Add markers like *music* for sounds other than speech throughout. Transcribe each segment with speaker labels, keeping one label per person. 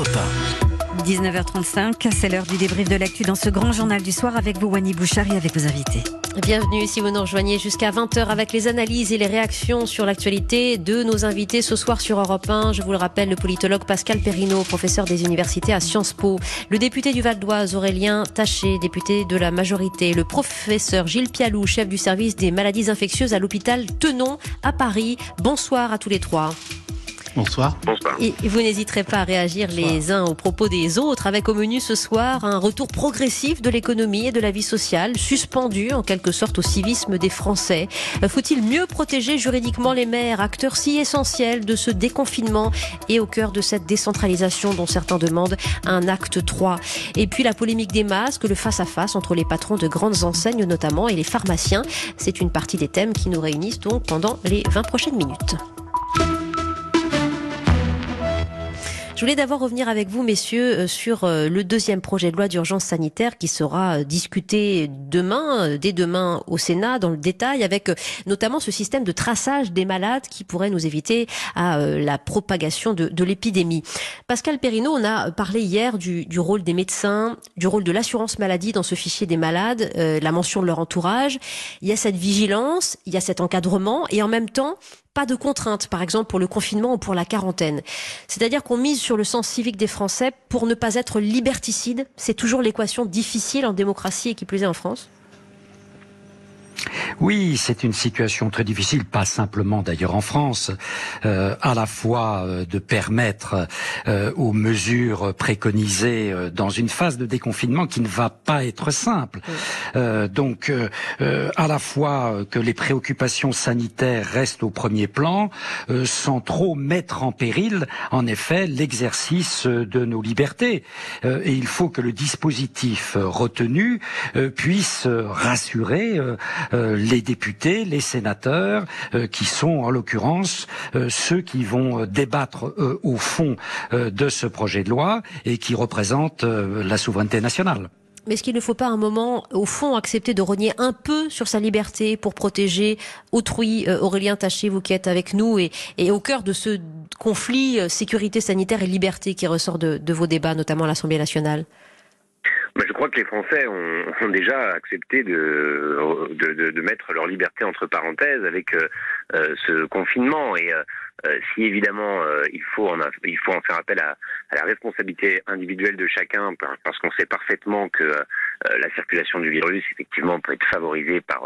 Speaker 1: Europe 19h35, c'est l'heure du débrief de l'actu dans ce grand journal du soir avec vous, Wani Bouchard, et avec vos invités.
Speaker 2: Bienvenue si vous nous rejoignez jusqu'à 20h avec les analyses et les réactions sur l'actualité de nos invités ce soir sur Europe 1. Je vous le rappelle, le politologue Pascal Perrino, professeur des universités à Sciences Po, le député du Val d'Oise Aurélien Taché, député de la majorité, le professeur Gilles Pialou, chef du service des maladies infectieuses à l'hôpital Tenon à Paris. Bonsoir à tous les trois.
Speaker 3: Bonsoir.
Speaker 2: Bonsoir. Et vous n'hésiterez pas à réagir les uns aux propos des autres avec au menu ce soir un retour progressif de l'économie et de la vie sociale, suspendu en quelque sorte au civisme des Français. Faut-il mieux protéger juridiquement les maires, acteurs si essentiels de ce déconfinement et au cœur de cette décentralisation dont certains demandent un acte 3 Et puis la polémique des masques, le face-à-face entre les patrons de grandes enseignes notamment et les pharmaciens. C'est une partie des thèmes qui nous réunissent donc pendant les 20 prochaines minutes. Je voulais d'abord revenir avec vous, messieurs, euh, sur euh, le deuxième projet de loi d'urgence sanitaire qui sera euh, discuté demain, dès demain au Sénat, dans le détail, avec notamment ce système de traçage des malades qui pourrait nous éviter à la propagation de, l'épidémie. Pascal Perrineau, on a parlé hier du, rôle des médecins, du rôle de l'assurance maladie dans ce fichier des malades, la mention de leur entourage. Il y a cette vigilance, il y a cet encadrement, et en même temps, pas de contraintes, par exemple pour le confinement ou pour la quarantaine. C'est-à-dire qu'on mise sur le sens civique des Français pour ne pas être liberticide. C'est toujours l'équation difficile en démocratie et qui plaisait en France.
Speaker 3: Oui, c'est une situation très difficile, pas simplement d'ailleurs en France, euh, à la fois euh, de permettre euh, aux mesures préconisées dans une phase de déconfinement qui ne va pas être simple. donc, à la fois que les préoccupations sanitaires restent au premier plan, sans trop mettre en péril, en effet, l'exercice de nos libertés. et il faut que le dispositif retenu puisse rassurer les députés, les sénateurs, euh, qui sont en l'occurrence euh, ceux qui vont euh, débattre au fond de ce projet de loi et qui représentent la souveraineté nationale.
Speaker 2: Mais est-ce qu'il ne faut pas un moment, au fond, accepter de renier un peu sur sa liberté pour protéger autrui Aurélien Taché, vous qui êtes avec nous, et, et au cœur de ce conflit sécurité sanitaire et liberté qui ressort de, de vos débats, notamment à l'Assemblée nationale?
Speaker 4: Mais je crois que les Français ont, ont déjà accepté de, de, de, mettre leur liberté entre parenthèses avec euh, euh ce confinement. Et euh, euh, si évidemment il, faut en, il faut en faire appel à, à, la responsabilité individuelle de chacun, parce qu'on sait parfaitement que la circulation du virus, effectivement, peut être favorisée par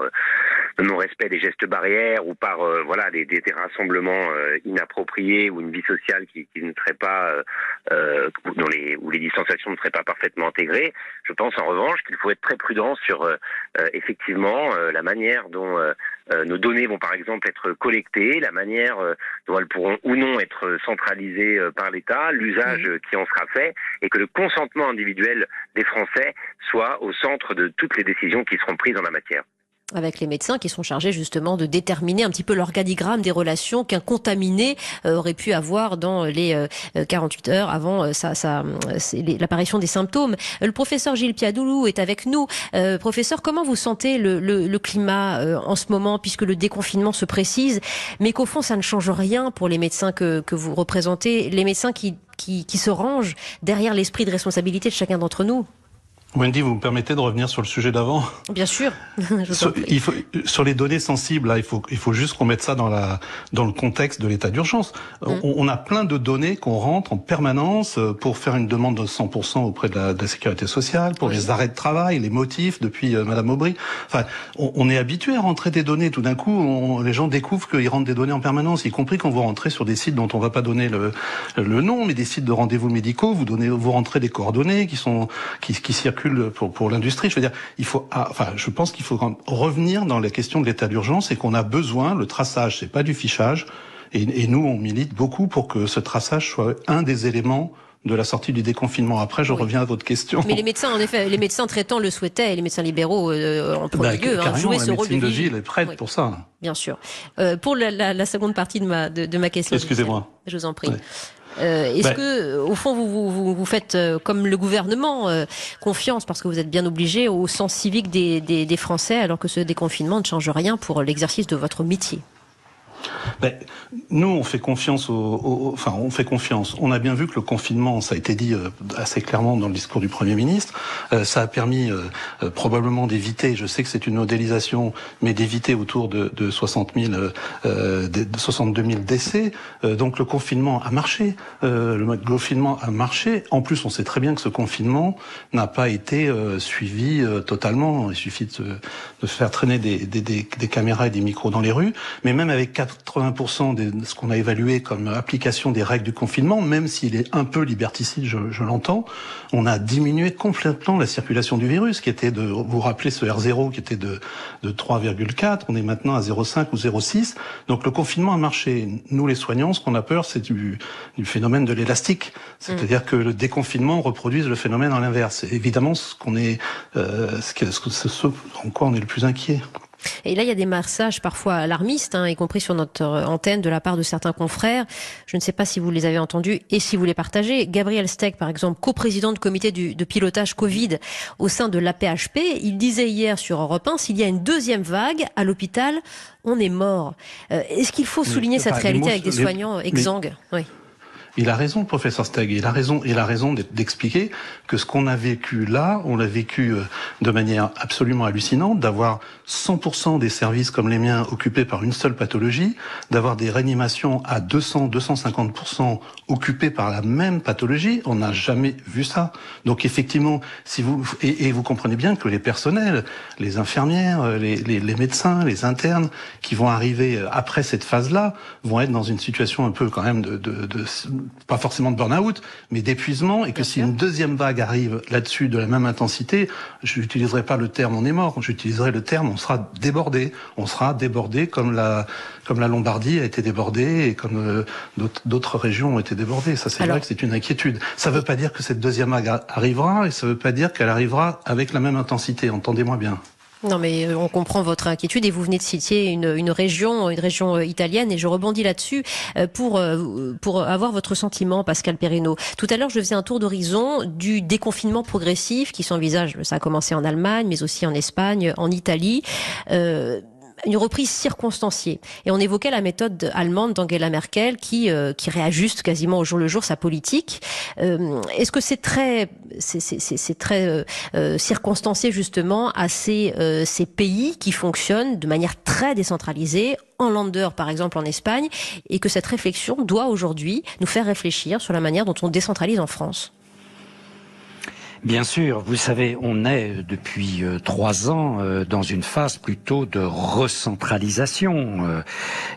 Speaker 4: le non-respect des gestes barrières ou par voilà des, des, des rassemblements inappropriés ou une vie sociale qui, qui ne serait pas dont les, où les distanciations ne seraient pas parfaitement intégrées. Je pense en revanche qu'il faut être très prudent sur euh, euh, effectivement euh, la manière dont nos données vont par exemple être collectées, la manière dont elles pourront ou non être centralisées par l'État, l'usage qui en sera fait, et que le consentement individuel des Français soit au centre de toutes les décisions qui seront prises en la matière
Speaker 2: avec les médecins qui sont chargés justement de déterminer un petit peu l'organigramme des relations qu'un contaminé euh, aurait pu avoir dans les 48 euh, heures avant euh, l'apparition des symptômes. Le professeur Gilles Piadoulou est avec nous. professeur, comment vous sentez le, le, climat en ce moment, puisque le déconfinement se précise, mais qu'au fond, ça ne change rien pour les médecins que, vous représentez, les médecins qui se rangent derrière l'esprit de responsabilité de chacun d'entre nous?
Speaker 5: Wendy, vous me permettez de revenir sur le sujet d'avant?
Speaker 2: Bien sûr. *laughs*
Speaker 5: sur, il faut, sur les données sensibles, là, il faut, il faut juste qu'on mette ça dans, la, dans le contexte de l'état d'urgence. Mm. On, on, a plein de données qu'on rentre en permanence euh, pour faire une demande de 100% auprès de la, de la, sécurité sociale, pour les arrêts de travail, les motifs depuis euh, Madame Aubry. Enfin, on, on, est habitué à rentrer des données. Tout d'un coup, on, les gens découvrent qu'ils rentrent des données en permanence, y compris quand vous rentrez sur des sites dont on va pas donner le, le nom, mais des sites de rendez-vous médicaux. Vous donnez, vous rentrez des coordonnées qui sont qui, qui circulent pour, pour l'industrie. Je veux dire, il faut, ah, enfin, je pense qu'il faut revenir dans la question de l'état d'urgence et qu'on a besoin, le traçage, c'est pas du fichage. Et, et, nous, on milite beaucoup pour que ce traçage soit un des éléments de la sortie du déconfinement. Après, je reviens à votre question.
Speaker 2: Mais les médecins, en effet, les médecins traitants le souhaitaient, et les médecins libéraux euh, en premier bah, lieu, hein, jouer ce rôle de,
Speaker 5: de ville est prête pour ça.
Speaker 2: Bien sûr. Euh, pour la, la, la, seconde partie de ma de, de ma question.
Speaker 5: Excusez-moi.
Speaker 2: Je vous en prie. Euh, Est-ce ben. que, au fond, vous, vous, vous faites, euh, comme le gouvernement, euh, confiance, parce que vous êtes bien obligé, au sens civique des, des, des Français, alors que ce déconfinement ne change rien pour l'exercice de votre métier?
Speaker 5: Ben, Nous, on fait confiance au, enfin, on fait confiance. On a bien vu que le confinement, ça a été dit euh, assez clairement dans le discours du Premier ministre, euh, ça a permis euh, probablement d'éviter, je sais que c'est une modélisation, mais d'éviter autour de, de 60 000, de 62 000 décès. donc le confinement a marché. le confinement a marché. En plus, on sait très bien que ce confinement n'a pas été suivi totalement. Il suffit de, de faire traîner des, des, des, des caméras et des micros dans les rues. Mais même avec 80% de ce qu'on a évalué comme application des règles du confinement, même s'il est un peu liberticide, je, je l'entends, on a diminué complètement la circulation du virus, qui était de, vous rappelez ce R0 qui était de, de 3,4, on est maintenant à 0,5 ou 0,6. Donc le confinement a marché. Nous, les soignants, ce qu'on a peur, c'est du, du phénomène de l'élastique. C'est-à-dire mm. que le déconfinement reproduise le phénomène en l'inverse. Évidemment, ce qu'on est, euh, ce, ce, ce en quoi on est le plus inquiet.
Speaker 2: Et là, il y a des messages parfois alarmistes, hein, y compris sur notre euh, antenne de la part de certains confrères. Je ne sais pas si vous les avez entendus et si vous les partagez. Gabriel Steck, par exemple, coprésident du comité de pilotage Covid au sein de l'APHP, il disait hier sur Europe 1, s'il y a une deuxième vague à l'hôpital, on est mort. Euh, est-ce qu'il faut souligner cette réalité avec des soignants exsangues? Oui.
Speaker 5: Il a raison, professeur Steg. Il a raison, il a raison d'expliquer que ce qu'on a vécu là, on l'a vécu euh, de manière absolument hallucinante, d'avoir 100% des services comme les miens occupés par une seule pathologie, d'avoir des réanimations à 200, 250% occupées par la même pathologie. On n'a jamais vu ça. Donc effectivement, si vous et, vous comprenez bien que les personnels, les infirmières, euh, les, les, les médecins, les internes qui vont arriver euh, après cette phase-là vont être dans une situation un peu quand même de, de, de pas forcément de burn-out, mais d'épuisement, et que si une deuxième vague arrive là-dessus de la même intensité, je n'utiliserai pas le terme on est mort, j'utiliserai le terme on sera débordé. On sera débordé comme la, comme la Lombardie a été débordée et comme euh, d'autres régions ont été débordées. Ça, c'est vrai que c'est une inquiétude. Ça ne veut pas dire que cette deuxième vague arrivera, et ça ne veut pas dire qu'elle arrivera avec la même intensité. Entendez-moi bien.
Speaker 2: Non, mais euh, on comprend votre inquiétude et vous venez de citer une, région, une région euh, italienne, et je rebondis là-dessus euh, pour pour avoir votre sentiment, Pascal Perrino. Tout à l'heure, je faisais un tour d'horizon du déconfinement progressif qui s'envisage. Ça a commencé en Allemagne, mais aussi en Espagne, en Italie. Une reprise circonstanciée. Et on évoquait la méthode allemande d'Angela Merkel qui euh, qui réajuste quasiment au jour le jour sa politique. Euh, Est-ce que c'est très c'est très euh, euh, circonstancié justement à ces ces pays qui fonctionnent de manière très décentralisée en Lander par exemple en Espagne et que cette réflexion doit aujourd'hui nous faire réfléchir sur la manière dont on décentralise en France?
Speaker 3: Bien sûr, vous savez, on est depuis euh, trois ans euh, dans une phase plutôt de recentralisation. Euh,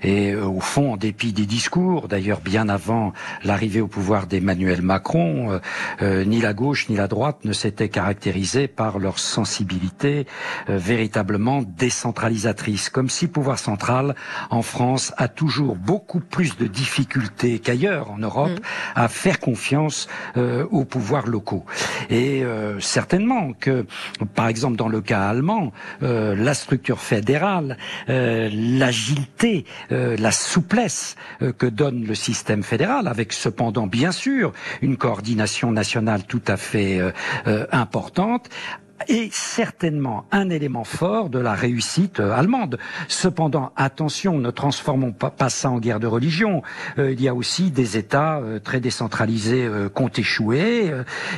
Speaker 3: et au fond, en dépit des discours, d'ailleurs bien avant l'arrivée au pouvoir d'Emmanuel Macron, ni la gauche ni la droite ne s'étaient caractérisés par leur sensibilité véritablement décentralisatrice. Comme si le pouvoir central en France a toujours beaucoup plus de difficultés qu'ailleurs en Europe mmh. à faire confiance aux pouvoirs locaux. Et euh, certainement que, par exemple, dans le cas allemand, euh, la structure fédérale, euh, l'agilité, la souplesse que donne le système fédéral, avec cependant, bien sûr, une coordination nationale tout à fait importante, est certainement un élément fort de la réussite euh, allemande. Cependant, attention, ne transformons pas, ça en guerre de religion. Euh, il y a aussi des États euh, très décentralisés qui ont échoué.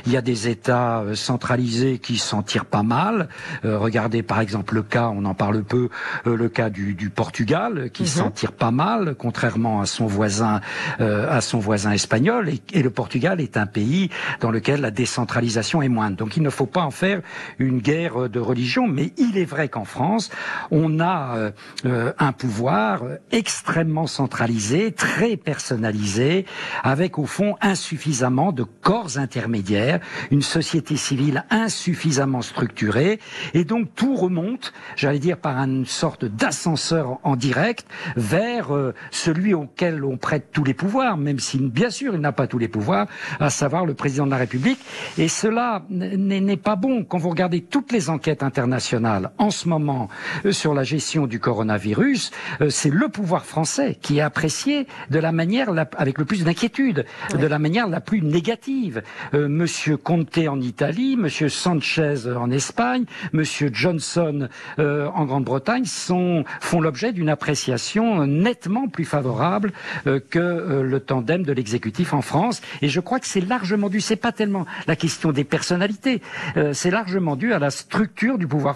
Speaker 3: il y a des États centralisés qui s'en tirent pas mal. regardez par exemple le cas, on en parle peu, le cas du, du Portugal qui mhm. s'en tire pas mal, contrairement à son voisin, à son voisin espagnol. Et, et le Portugal est un pays dans lequel la décentralisation est moindre. Donc il ne faut pas en faire une guerre de religion, mais il est vrai qu'en France, on a euh, euh, un pouvoir extrêmement centralisé, très personnalisé, avec au fond insuffisamment de corps intermédiaires, une société civile insuffisamment structurée, et donc tout remonte, j'allais dire, par une sorte d'ascenseur en direct vers euh, celui auquel on prête tous les pouvoirs, même si bien sûr il n'a pas tous les pouvoirs, à savoir le président de la République. Et cela n'est pas bon quand vous toutes les enquêtes internationales en ce moment euh, sur la gestion du coronavirus, euh, c'est le pouvoir français qui est apprécié de la manière avec le plus d'inquiétude, de la manière la plus négative. Monsieur Conte en Italie, Monsieur Sanchez en Espagne, Monsieur Johnson en Grande-Bretagne sont font l'objet d'une appréciation nettement plus favorable que le tandem de l'exécutif en France. Et je crois que c'est largement dû. C'est pas tellement la question des personnalités, euh, c'est largement à la structure du pouvoir.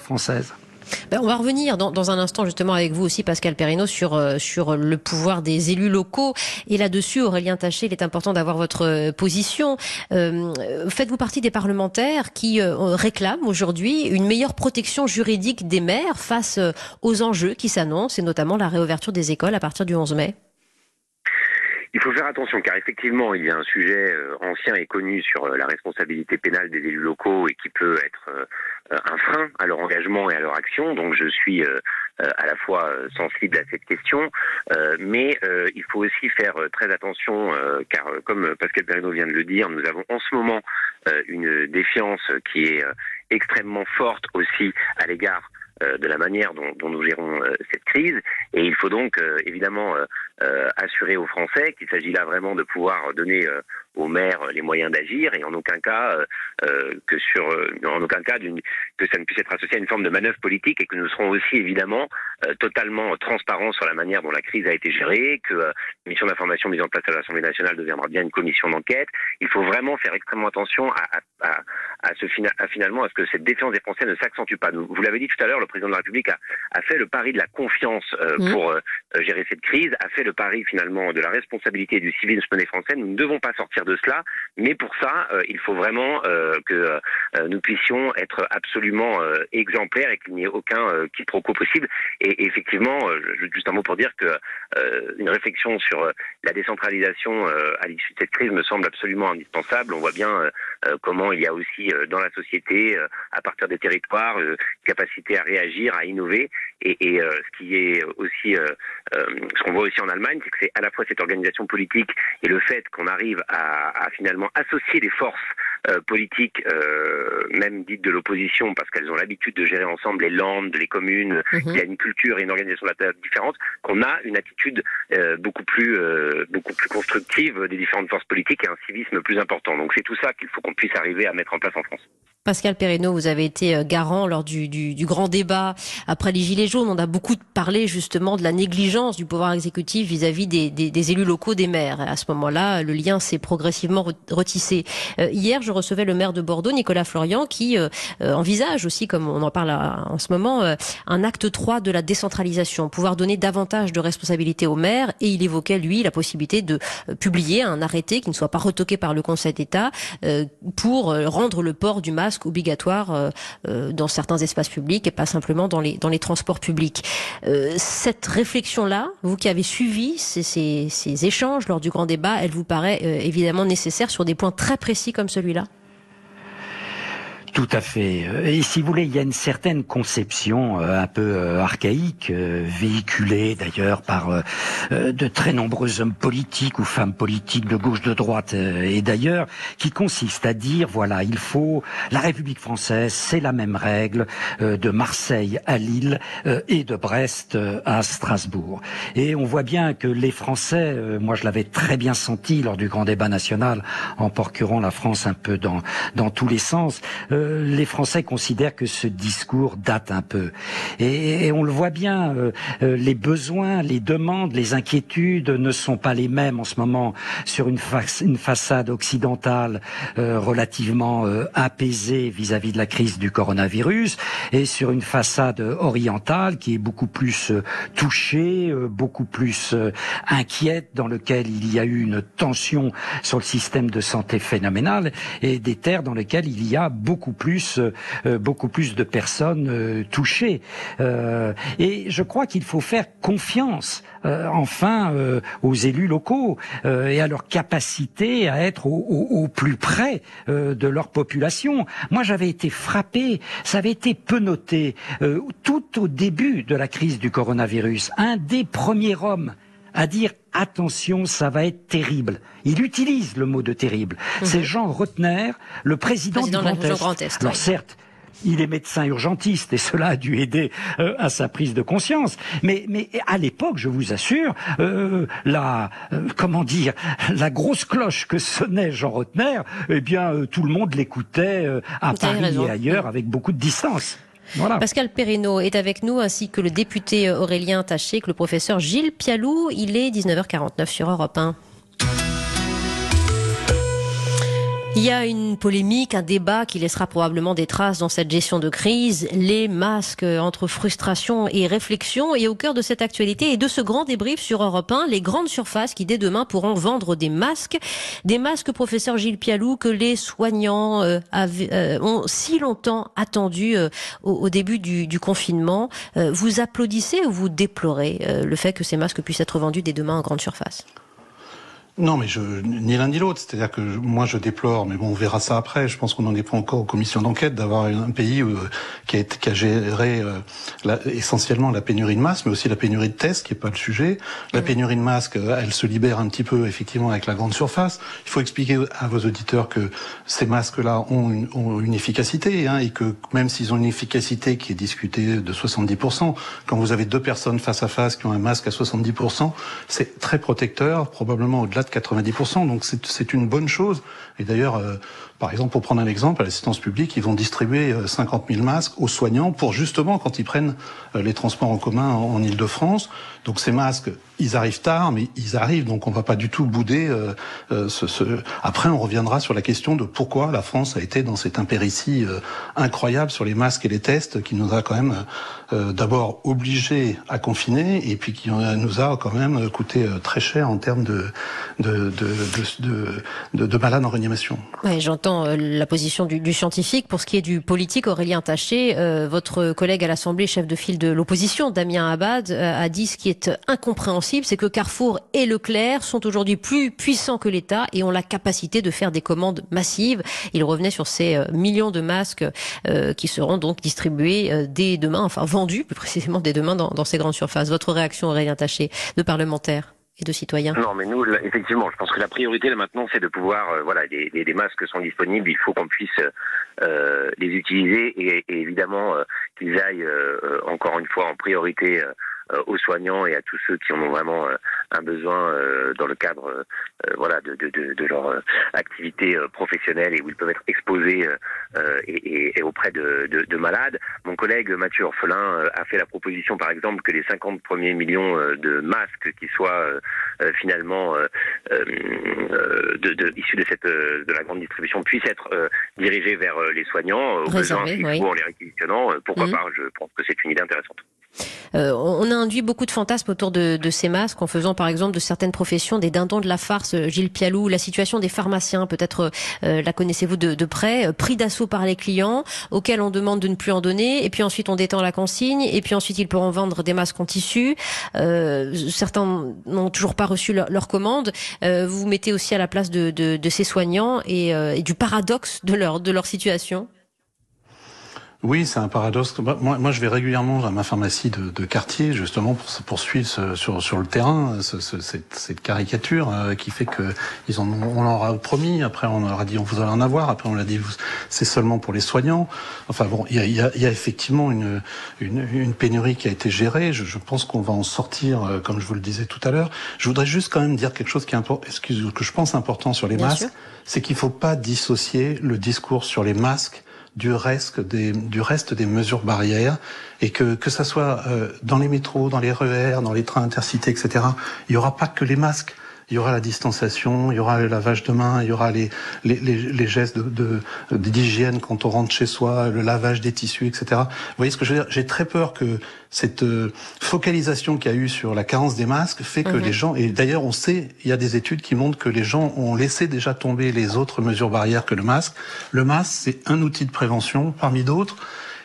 Speaker 2: Ben, on va revenir dans, un instant justement avec vous aussi, Pascal Perrino, sur, euh, sur le pouvoir des élus locaux. Et là-dessus, Aurélien Taché, il est important d'avoir votre euh, position. Faites-vous partie des parlementaires qui réclament aujourd'hui une meilleure protection juridique des maires face aux enjeux qui s'annoncent, et notamment la réouverture des écoles à partir du 11 mai?
Speaker 4: Il faut faire attention car effectivement il y a un sujet euh, ancien et connu sur euh, la responsabilité pénale des élus locaux et qui peut être euh, un frein à leur engagement et à leur action. Donc je suis à la fois sensible à cette question, mais il faut aussi faire très attention car comme Pascal Perrino vient de le dire, nous avons en ce moment une défiance qui est extrêmement forte aussi à l'égard de la manière dont, dont nous gérons cette crise. Et il faut donc évidemment euh, assurer aux Français qu'il s'agit là vraiment de pouvoir donner euh, aux maires les moyens d'agir et en aucun cas euh, que sur en aucun cas que ça ne puisse être associé à une forme de manœuvre politique et que nous serons aussi évidemment totalement transparents sur la manière dont la crise a été gérée, que la mission d'information mise en place à l'Assemblée nationale deviendra bien une commission d'enquête. Il faut vraiment faire extrêmement attention à, à, à, ce, à finalement à ce que cette défiance des Français ne s'accentue pas. Vous l'avez dit tout à l'heure, le président de la République a, a fait le pari de la confiance mmh. pour gérer cette crise, a fait le pari finalement de la responsabilité du civisme des Français. Nous ne devons pas sortir de cela, mais pour ça, euh, il faut vraiment euh, que euh, nous puissions être absolument exemplaires et qu'il n'y ait aucun quiproquo possible. Et, effectivement, juste un mot pour dire que une réflexion sur la décentralisation à l'issue de cette crise me semble absolument indispensable. On voit bien comment il y a aussi dans la société, à partir des territoires, capacité à réagir, à innover. Et, ce qui est aussi, ce qu'on voit aussi en Allemagne, c'est que c'est à la fois cette organisation politique et le fait qu'on arrive à, finalement associer les forces euh, politiques, euh, même dites de l'opposition, parce qu'elles ont l'habitude de gérer ensemble les landes, les communes, mhm. il y a une culture et une organisation différente, qu'on a une attitude euh, beaucoup plus beaucoup plus constructive des différentes forces politiques et un civisme plus important. Donc c'est tout ça qu'il faut qu'on puisse arriver à mettre en place en France.
Speaker 2: Pascal Perrino, vous avez été euh, garant lors du, du, du, grand débat après les Gilets jaunes. On a beaucoup parlé justement de la négligence du pouvoir exécutif vis-à-vis des, des, des, élus locaux, des maires. à ce moment-là, le lien s'est progressivement retissé. Euh, hier, je recevais le maire de Bordeaux, Nicolas Florian, qui euh, envisage aussi, comme on en parle en ce moment, un acte 3 de la décentralisation, pouvoir donner davantage de responsabilités aux maires. Et il évoquait, lui, la possibilité de publier un arrêté qui ne soit pas retoqué par le Conseil d'État pour rendre le port du masque obligatoire euh, euh, dans certains espaces publics et pas simplement dans les, transports publics. Euh, cette réflexion-là, vous qui avez suivi ces, échanges lors du grand débat, elle vous paraît évidemment nécessaire sur des points très précis comme celui-là?
Speaker 3: Tout à fait. Et si vous voulez, il y a une certaine conception euh, un peu euh, archaïque, euh, véhiculée d'ailleurs par de très nombreux hommes politiques ou femmes politiques de gauche, de droite et d'ailleurs, qui consiste à dire voilà, il faut la République française, c'est la même règle de Marseille à Lille et de Brest à Strasbourg. Et on voit bien que les Français, moi je l'avais très bien senti lors du grand débat national, en procurant la France un peu dans dans tous les sens les Français considèrent que ce discours date un peu. Et, on le voit bien, euh, euh, les besoins, les demandes, les inquiétudes ne sont pas les mêmes en ce moment sur une, façade occidentale euh, relativement apaisée vis-à-vis de la crise du coronavirus et sur une façade orientale qui est beaucoup plus touchée, beaucoup plus inquiète, dans lequel il y a eu une tension sur le système de santé phénoménal et des terres dans lesquelles il y a beaucoup plus, euh, beaucoup plus de personnes euh, touchées. Euh, et je crois qu'il faut faire confiance, enfin, aux élus locaux et à leur capacité à être au, au, au plus près de leur population. Moi, j'avais été frappé, ça avait été peu noté, tout au début de la crise du coronavirus. Un des premiers hommes à dire attention, ça va être terrible. Il utilise le mot de terrible. Mhm. C'est Jean Rotner, le président, du Grand Est. Alors certes, il est médecin urgentiste et cela a dû aider euh, à sa prise de conscience. Mais, mais à l'époque, je vous assure, euh, la euh, comment dire, la grosse cloche que sonnait Jean Rotner, eh bien, tout le monde l'écoutait à Paris et ailleurs avec beaucoup de distance.
Speaker 2: Pascal Perrineau est avec nous, ainsi que le député Aurélien Taché, que le professeur Gilles Pialou. Il est 19h49 sur Europe 1. Il y a une polémique, un débat qui laissera probablement des traces dans cette gestion de crise, les masques entre frustration et réflexion. Et au cœur de cette actualité et de ce grand débrief sur Europe 1, les grandes surfaces qui dès demain pourront vendre des masques, des masques, professeur Gilles Pialou, que les soignants euh, euh, ont si longtemps attendu euh, au, début du, du confinement. vous applaudissez ou vous déplorez le fait que ces masques puissent être vendus dès demain en grande surface?
Speaker 5: Non, mais je, ni l'un ni l'autre. C'est-à-dire que moi, je déplore, mais bon, on verra ça après. Je pense qu'on n'en est pas encore aux commissions d'enquête d'avoir un pays euh, qui, a, qui a géré euh, la, essentiellement la pénurie de masques, mais aussi la pénurie de tests, qui est pas le sujet. La pénurie de masques, euh, elle se libère un petit peu, effectivement, avec la grande surface. Il faut expliquer à vos auditeurs que ces masques-là ont une, ont une efficacité, hein, et que même s'ils ont une efficacité qui est discutée de 70%, quand vous avez deux personnes face à face qui ont un masque à 70%, c'est très protecteur, probablement au-delà de 90%, donc c'est une bonne chose. Et d'ailleurs, euh, par exemple, pour prendre un exemple, à l'assistance publique, ils vont distribuer 50 euh, 000 masques aux soignants pour justement quand ils prennent euh, les transports en commun en, Ile-de-France. Donc ces masques, ils arrivent tard, mais ils arrivent, donc on va pas du tout bouder. ce, ce... Après, on reviendra sur la question de pourquoi la France a été dans cette impéritie incroyable sur les masques et les tests, qui nous a quand même d'abord obligés à confiner, et puis qui nous a quand même coûté très cher en termes de malades en réanimation.
Speaker 2: Ouais, J'entends euh, la position du, du, scientifique. Pour ce qui est du politique, Aurélien Taché, euh, votre collègue à l'Assemblée, chef de file de l'opposition, Damien Abad, euh, a dit ce qui est incompréhensible, c'est que Carrefour et Leclerc sont aujourd'hui plus puissants que l'État et ont la capacité de faire des commandes massives. Il revenait sur ces millions de masques qui seront donc distribués dès demain, enfin vendus plus précisément dès demain dans, dans ces grandes surfaces. Votre réaction, Aurélien Taché, de parlementaire
Speaker 4: Non, mais nous, effectivement, je pense que la priorité là maintenant, c'est de pouvoir, euh, voilà, des, des, masques sont disponibles, il faut qu'on puisse euh, les utiliser et, évidemment euh, qu'ils aillent encore une fois en priorité aux soignants et à tous ceux qui en ont vraiment un besoin dans le cadre, voilà, de, de, de, de leur activité professionnelle et où ils peuvent être exposés et, et, auprès de, de, malades. Mon collègue Mathieu Orphelin a fait la proposition, par exemple, que les 50 premiers millions de masques qui soient euh, finalement euh, euh, de, de, issus de cette de la grande distribution puissent être dirigés vers les soignants, aux besoins, en les réquisitionnant. pourquoi mhm. pas Je pense que c'est une idée intéressante.
Speaker 2: Euh, on a induit beaucoup de fantasmes autour de, de, ces masques en faisant par exemple de certaines professions des dindons de la farce. Gilles Pialou, la situation des pharmaciens, peut-être euh, la connaissez-vous de, de, près, pris d'assaut par les clients, auxquels on demande de ne plus en donner, et puis ensuite on détend la consigne, et puis ensuite ils pourront vendre des masques en tissu. Euh, certains n'ont toujours pas reçu leur, leur commande. Euh, vous vous mettez aussi à la place de, de ces soignants et, et du paradoxe de leur, de leur situation.
Speaker 5: Oui, c'est un paradoxe. Moi, moi, je vais régulièrement à ma pharmacie de, de quartier, justement, pour se poursuivre sur, sur le terrain ce, ce, cette, cette, caricature euh, qui fait que ils en, on leur a promis, après on leur a dit on vous allez en avoir, après on l'a dit c'est seulement pour les soignants. Enfin bon, il y a, y, a, y a, effectivement une, une, une, pénurie qui a été gérée. Je, je pense qu'on va en sortir, euh, comme je vous le disais tout à l'heure. Je voudrais juste quand même dire quelque chose qui est important, que je pense important sur les masques, c'est qu'il faut pas dissocier le discours sur les masques du reste des, du reste des mesures barrières et que que ça soit euh, dans les métros, dans les RER, dans les trains intercités, etc. Il y aura pas que les masques il y aura la distanciation, il y aura le lavage de mains, il y aura les, les, les, gestes de, d'hygiène quand on rentre chez soi, le lavage des tissus, etc. Vous voyez ce que je veux dire? J'ai très peur que cette euh, focalisation qu'il y a eu sur la carence des masques fait que mhm. les gens, et d'ailleurs on sait, il y a des études qui montrent que les gens ont laissé déjà tomber les autres mesures barrières que le masque. Le masque, c'est un outil de prévention parmi d'autres.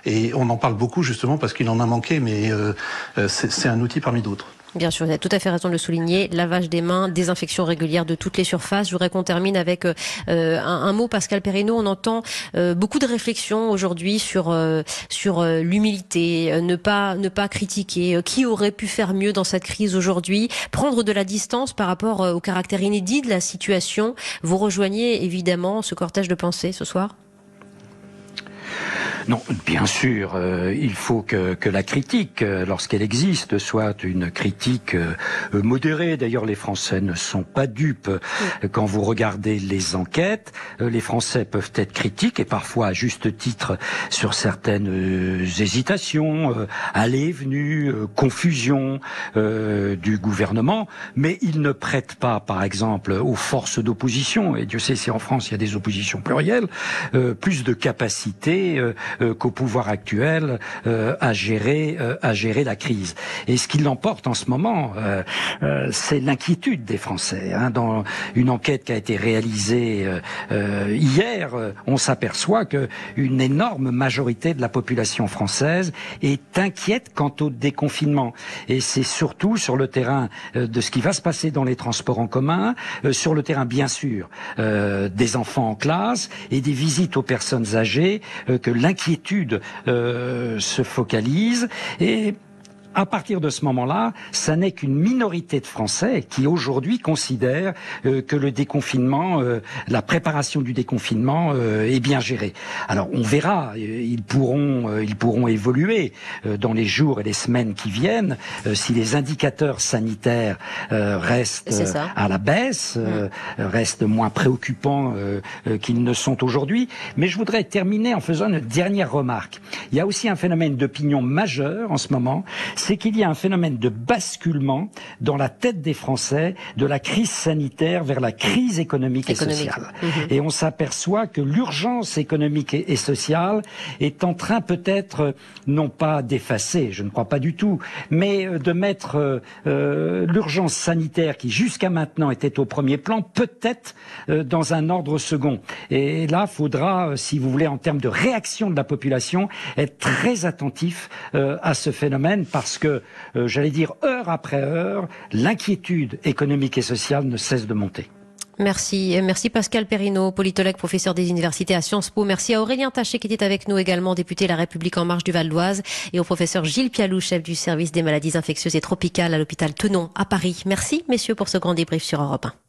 Speaker 5: Et on en parle beaucoup justement parce qu'il en a manqué, mais euh, euh, c'est un outil parmi d'autres.
Speaker 2: Bien sûr, vous avez tout à fait raison de le souligner. Lavage des mains, désinfection régulière de toutes les surfaces. Je voudrais qu'on termine avec euh, un, mot, Pascal Perrineau. On entend euh, beaucoup de réflexions aujourd'hui sur euh, sur l'humilité, ne pas ne pas critiquer. Qui aurait pu faire mieux dans cette crise aujourd'hui? Prendre de la distance par rapport au caractère inédit de la situation. Vous rejoignez évidemment ce cortège de pensée ce soir?
Speaker 3: Non, bien sûr, euh, il faut que, que la critique, euh, lorsqu'elle existe, soit une critique euh, modérée. D'ailleurs, les Français ne sont pas dupes. Quand vous regardez les enquêtes, les Français peuvent être critiques et parfois à juste titre sur certaines hésitations, allées venues, confusion du gouvernement, mais ils ne prêtent pas, par exemple, aux forces d'opposition, et Dieu sait si en France il y a des oppositions plurielles, plus de capacité euh, qu'au pouvoir actuel euh, à gérer euh, à gérer la crise. Et ce qui l'emporte en ce moment, c'est l'inquiétude des Français. Hein. Dans une enquête qui a été réalisée hier, on s'aperçoit que une énorme majorité de la population française est inquiète quant au déconfinement. Et c'est surtout sur le terrain de ce qui va se passer dans les transports en commun, sur le terrain bien sûr des enfants en classe et des visites aux personnes âgées que l'inquiétude euh, se focalise. Et à partir de ce moment-là, ça n'est qu'une minorité de Français qui aujourd'hui considèrent euh, que le déconfinement, euh, la préparation du déconfinement euh, est bien gérée. Alors on verra, ils pourront, ils pourront évoluer dans les jours et les semaines qui viennent si les indicateurs sanitaires restent à la baisse, mmh. restent moins préoccupants qu'ils ne sont aujourd'hui. Mais je voudrais terminer en faisant une dernière remarque. Il y a aussi un phénomène d'opinion majeur en ce moment c'est qu'il y a un phénomène de basculement dans la tête des Français de la crise sanitaire vers la crise économique, et sociale. Mhm. Et on s'aperçoit que l'urgence économique et, sociale est en train peut-être non pas d'effacer, je ne crois pas du tout, mais euh, de mettre euh, euh, l'urgence sanitaire qui jusqu'à maintenant était au premier plan, peut-être dans un ordre second. Et là, faudra, si vous voulez, en termes de réaction de la population, être très attentif à ce phénomène parce que, euh, j'allais dire, heure après heure, l'inquiétude économique et sociale ne cesse de monter.
Speaker 2: Merci. Merci Pascal Perrineau, politologue, professeur des universités à Sciences Po. Merci à Aurélien Taché qui était avec nous également, député La République en marche du Val d'Oise et au professeur Gilles Pialou, chef du service des maladies infectieuses et tropicales à l'hôpital Tenon à Paris. Merci messieurs pour ce grand débrief sur Europe 1.